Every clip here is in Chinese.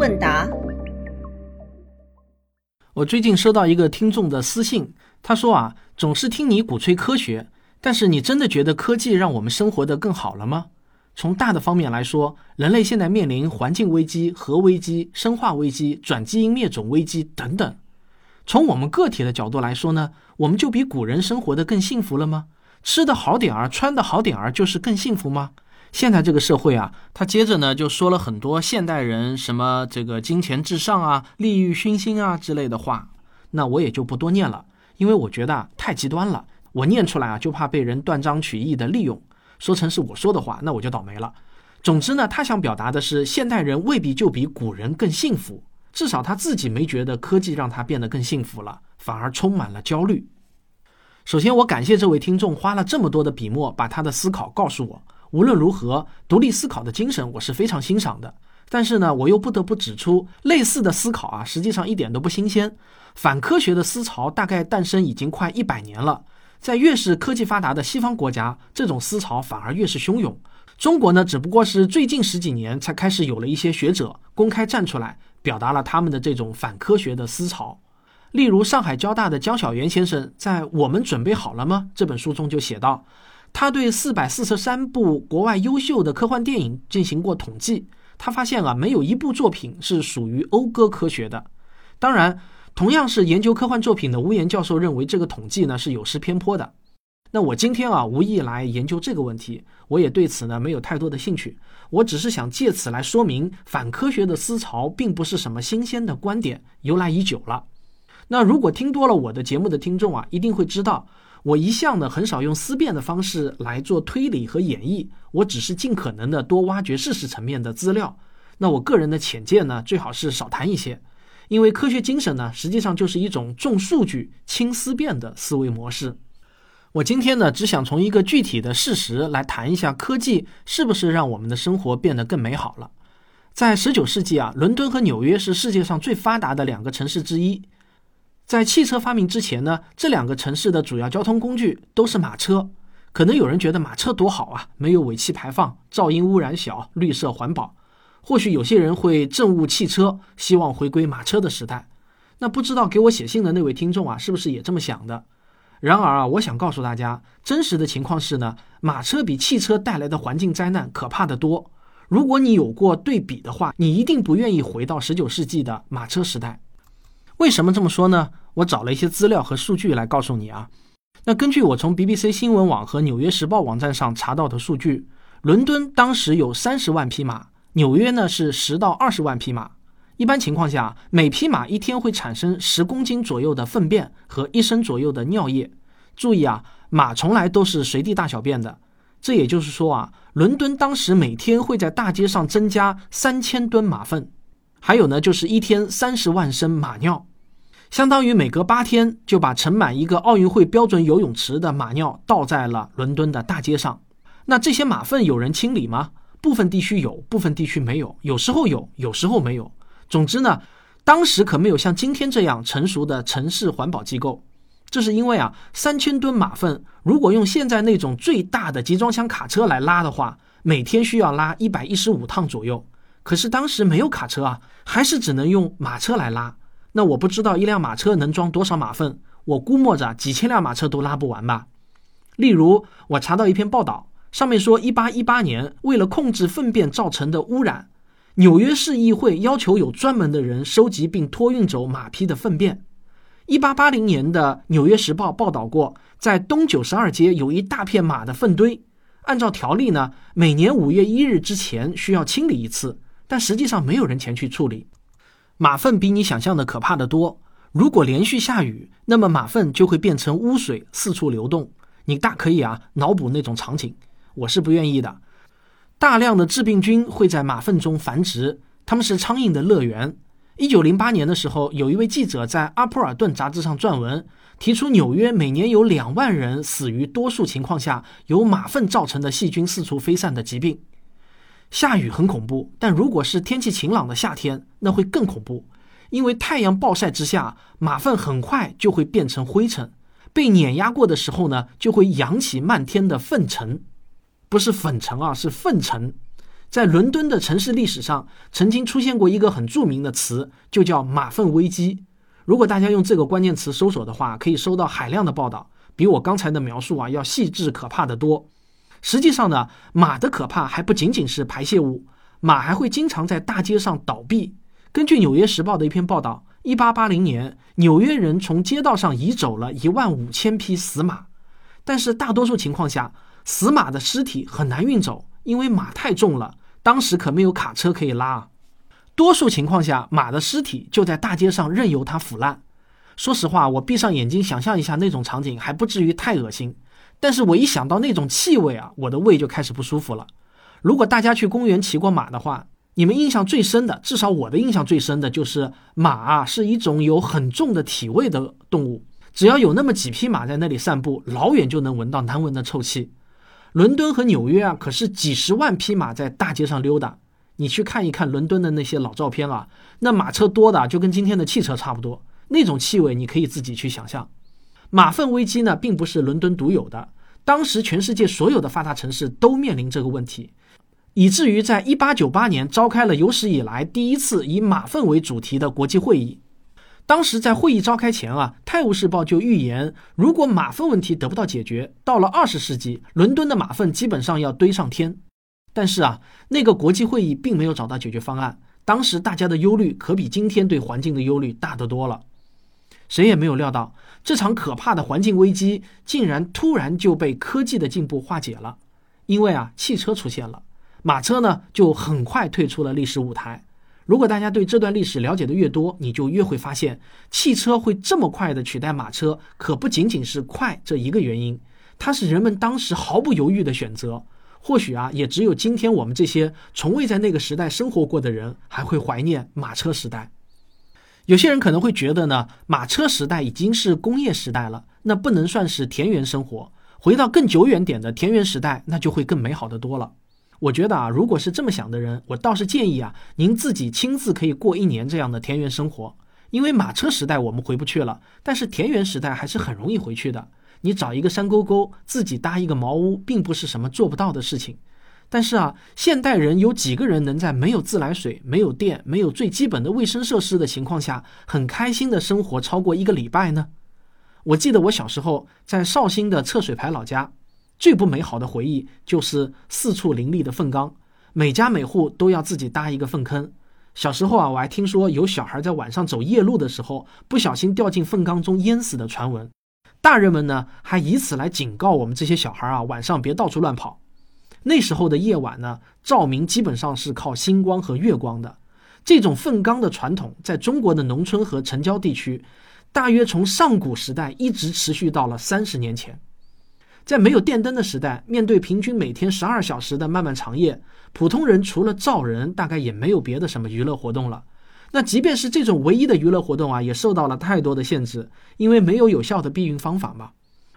问答。我最近收到一个听众的私信，他说啊，总是听你鼓吹科学，但是你真的觉得科技让我们生活的更好了吗？从大的方面来说，人类现在面临环境危机、核危机、生化危机、转基因灭种危机等等。从我们个体的角度来说呢，我们就比古人生活的更幸福了吗？吃的好点儿，穿的好点儿，就是更幸福吗？现在这个社会啊，他接着呢就说了很多现代人什么这个金钱至上啊、利欲熏心啊之类的话，那我也就不多念了，因为我觉得太极端了，我念出来啊就怕被人断章取义的利用。说成是我说的话，那我就倒霉了。总之呢，他想表达的是，现代人未必就比古人更幸福，至少他自己没觉得科技让他变得更幸福了，反而充满了焦虑。首先，我感谢这位听众花了这么多的笔墨把他的思考告诉我。无论如何，独立思考的精神我是非常欣赏的。但是呢，我又不得不指出，类似的思考啊，实际上一点都不新鲜。反科学的思潮大概诞生已经快一百年了。在越是科技发达的西方国家，这种思潮反而越是汹涌。中国呢，只不过是最近十几年才开始有了一些学者公开站出来，表达了他们的这种反科学的思潮。例如，上海交大的江晓原先生在《我们准备好了吗》这本书中就写道，他对四百四十三部国外优秀的科幻电影进行过统计，他发现啊，没有一部作品是属于讴歌科学的。当然。同样是研究科幻作品的吴岩教授认为这个统计呢是有失偏颇的。那我今天啊无意来研究这个问题，我也对此呢没有太多的兴趣。我只是想借此来说明反科学的思潮并不是什么新鲜的观点，由来已久了。那如果听多了我的节目的听众啊，一定会知道，我一向呢很少用思辨的方式来做推理和演绎，我只是尽可能的多挖掘事实层面的资料。那我个人的浅见呢，最好是少谈一些。因为科学精神呢，实际上就是一种重数据轻思辨的思维模式。我今天呢，只想从一个具体的事实来谈一下，科技是不是让我们的生活变得更美好了？在十九世纪啊，伦敦和纽约是世界上最发达的两个城市之一。在汽车发明之前呢，这两个城市的主要交通工具都是马车。可能有人觉得马车多好啊，没有尾气排放，噪音污染小，绿色环保。或许有些人会憎恶汽车，希望回归马车的时代。那不知道给我写信的那位听众啊，是不是也这么想的？然而啊，我想告诉大家，真实的情况是呢，马车比汽车带来的环境灾难可怕的多。如果你有过对比的话，你一定不愿意回到十九世纪的马车时代。为什么这么说呢？我找了一些资料和数据来告诉你啊。那根据我从 BBC 新闻网和纽约时报网站上查到的数据，伦敦当时有三十万匹马。纽约呢是十到二十万匹马，一般情况下，每匹马一天会产生十公斤左右的粪便和一升左右的尿液。注意啊，马从来都是随地大小便的。这也就是说啊，伦敦当时每天会在大街上增加三千吨马粪，还有呢就是一天三十万升马尿，相当于每隔八天就把盛满一个奥运会标准游泳池的马尿倒在了伦敦的大街上。那这些马粪有人清理吗？部分地区有，部分地区没有，有时候有，有时候没有。总之呢，当时可没有像今天这样成熟的城市环保机构。这是因为啊，三千吨马粪，如果用现在那种最大的集装箱卡车来拉的话，每天需要拉一百一十五趟左右。可是当时没有卡车啊，还是只能用马车来拉。那我不知道一辆马车能装多少马粪，我估摸着几千辆马车都拉不完吧。例如，我查到一篇报道。上面说，一八一八年，为了控制粪便造成的污染，纽约市议会要求有专门的人收集并托运走马匹的粪便。一八八零年的《纽约时报》报道过，在东九十二街有一大片马的粪堆。按照条例呢，每年五月一日之前需要清理一次，但实际上没有人前去处理。马粪比你想象的可怕的多。如果连续下雨，那么马粪就会变成污水四处流动。你大可以啊脑补那种场景。我是不愿意的。大量的致病菌会在马粪中繁殖，它们是苍蝇的乐园。一九零八年的时候，有一位记者在《阿普尔顿》杂志上撰文，提出纽约每年有两万人死于多数情况下由马粪造成的细菌四处飞散的疾病。下雨很恐怖，但如果是天气晴朗的夏天，那会更恐怖，因为太阳暴晒之下，马粪很快就会变成灰尘，被碾压过的时候呢，就会扬起漫天的粪尘。不是粉尘啊，是粪尘。在伦敦的城市历史上，曾经出现过一个很著名的词，就叫马粪危机。如果大家用这个关键词搜索的话，可以搜到海量的报道，比我刚才的描述啊要细致可怕的多。实际上呢，马的可怕还不仅仅是排泄物，马还会经常在大街上倒闭。根据《纽约时报》的一篇报道。一八八零年，纽约人从街道上移走了一万五千匹死马，但是大多数情况下，死马的尸体很难运走，因为马太重了，当时可没有卡车可以拉。多数情况下，马的尸体就在大街上任由它腐烂。说实话，我闭上眼睛想象一下那种场景，还不至于太恶心，但是我一想到那种气味啊，我的胃就开始不舒服了。如果大家去公园骑过马的话，你们印象最深的，至少我的印象最深的就是马啊，是一种有很重的体味的动物。只要有那么几匹马在那里散步，老远就能闻到难闻的臭气。伦敦和纽约啊，可是几十万匹马在大街上溜达。你去看一看伦敦的那些老照片啊，那马车多的就跟今天的汽车差不多。那种气味，你可以自己去想象。马粪危机呢，并不是伦敦独有的，当时全世界所有的发达城市都面临这个问题。以至于在1898年召开了有史以来第一次以马粪为主题的国际会议。当时在会议召开前啊，《泰晤士报》就预言，如果马粪问题得不到解决，到了20世纪，伦敦的马粪基本上要堆上天。但是啊，那个国际会议并没有找到解决方案。当时大家的忧虑可比今天对环境的忧虑大得多了。谁也没有料到，这场可怕的环境危机竟然突然就被科技的进步化解了，因为啊，汽车出现了。马车呢，就很快退出了历史舞台。如果大家对这段历史了解的越多，你就越会发现，汽车会这么快的取代马车，可不仅仅是快这一个原因，它是人们当时毫不犹豫的选择。或许啊，也只有今天我们这些从未在那个时代生活过的人，还会怀念马车时代。有些人可能会觉得呢，马车时代已经是工业时代了，那不能算是田园生活。回到更久远点的田园时代，那就会更美好的多了。我觉得啊，如果是这么想的人，我倒是建议啊，您自己亲自可以过一年这样的田园生活。因为马车时代我们回不去了，但是田园时代还是很容易回去的。你找一个山沟沟，自己搭一个茅屋，并不是什么做不到的事情。但是啊，现代人有几个人能在没有自来水、没有电、没有最基本的卫生设施的情况下，很开心的生活超过一个礼拜呢？我记得我小时候在绍兴的侧水牌老家。最不美好的回忆就是四处林立的粪缸，每家每户都要自己搭一个粪坑。小时候啊，我还听说有小孩在晚上走夜路的时候不小心掉进粪缸中淹死的传闻。大人们呢，还以此来警告我们这些小孩啊，晚上别到处乱跑。那时候的夜晚呢，照明基本上是靠星光和月光的。这种粪缸的传统，在中国的农村和城郊地区，大约从上古时代一直持续到了三十年前。在没有电灯的时代，面对平均每天十二小时的漫漫长夜，普通人除了造人，大概也没有别的什么娱乐活动了。那即便是这种唯一的娱乐活动啊，也受到了太多的限制，因为没有有效的避孕方法嘛。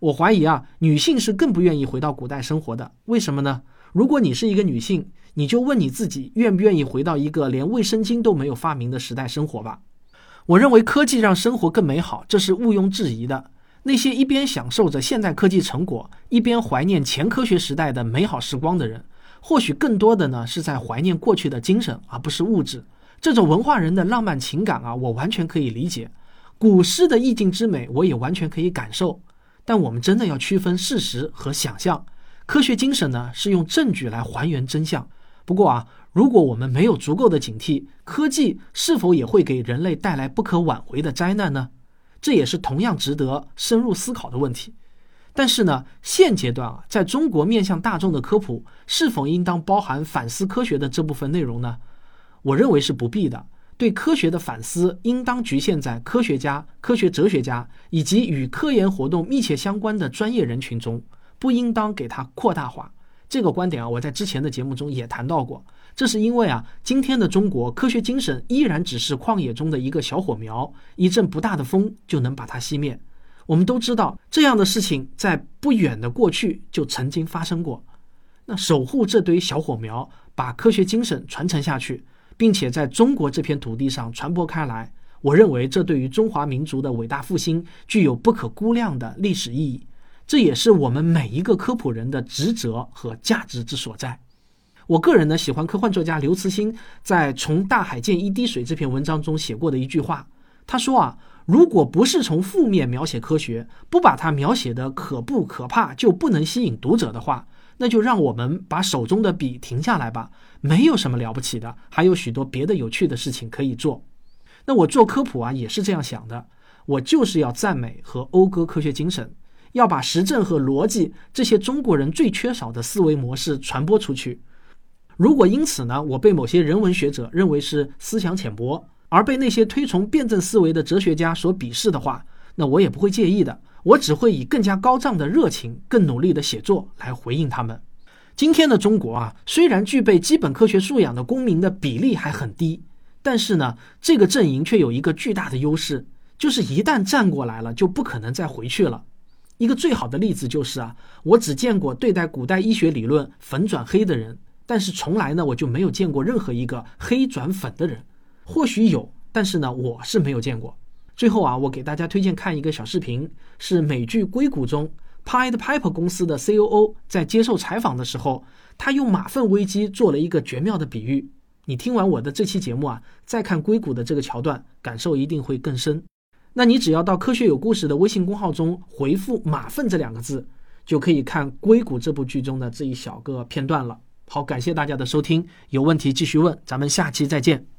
我怀疑啊，女性是更不愿意回到古代生活的。为什么呢？如果你是一个女性，你就问你自己，愿不愿意回到一个连卫生巾都没有发明的时代生活吧？我认为科技让生活更美好，这是毋庸置疑的。那些一边享受着现代科技成果，一边怀念前科学时代的美好时光的人，或许更多的呢是在怀念过去的精神，而不是物质。这种文化人的浪漫情感啊，我完全可以理解。古诗的意境之美，我也完全可以感受。但我们真的要区分事实和想象。科学精神呢，是用证据来还原真相。不过啊，如果我们没有足够的警惕，科技是否也会给人类带来不可挽回的灾难呢？这也是同样值得深入思考的问题，但是呢，现阶段啊，在中国面向大众的科普是否应当包含反思科学的这部分内容呢？我认为是不必的。对科学的反思应当局限在科学家、科学哲学家以及与科研活动密切相关的专业人群中，不应当给它扩大化。这个观点啊，我在之前的节目中也谈到过。这是因为啊，今天的中国科学精神依然只是旷野中的一个小火苗，一阵不大的风就能把它熄灭。我们都知道，这样的事情在不远的过去就曾经发生过。那守护这堆小火苗，把科学精神传承下去，并且在中国这片土地上传播开来，我认为这对于中华民族的伟大复兴具有不可估量的历史意义。这也是我们每一个科普人的职责和价值之所在。我个人呢喜欢科幻作家刘慈欣在《从大海见一滴水》这篇文章中写过的一句话，他说啊，如果不是从负面描写科学，不把它描写的可怖可怕，就不能吸引读者的话，那就让我们把手中的笔停下来吧，没有什么了不起的，还有许多别的有趣的事情可以做。那我做科普啊也是这样想的，我就是要赞美和讴歌科学精神。要把实证和逻辑这些中国人最缺少的思维模式传播出去。如果因此呢，我被某些人文学者认为是思想浅薄，而被那些推崇辩证思维的哲学家所鄙视的话，那我也不会介意的。我只会以更加高涨的热情、更努力的写作来回应他们。今天的中国啊，虽然具备基本科学素养的公民的比例还很低，但是呢，这个阵营却有一个巨大的优势，就是一旦站过来了，就不可能再回去了。一个最好的例子就是啊，我只见过对待古代医学理论粉转黑的人，但是从来呢我就没有见过任何一个黑转粉的人。或许有，但是呢我是没有见过。最后啊，我给大家推荐看一个小视频，是美剧《硅谷》中 Pied Piper 公司的 COO 在接受采访的时候，他用马粪危机做了一个绝妙的比喻。你听完我的这期节目啊，再看《硅谷》的这个桥段，感受一定会更深。那你只要到科学有故事的微信公号中回复“马粪”这两个字，就可以看《硅谷》这部剧中的这一小个片段了。好，感谢大家的收听，有问题继续问，咱们下期再见。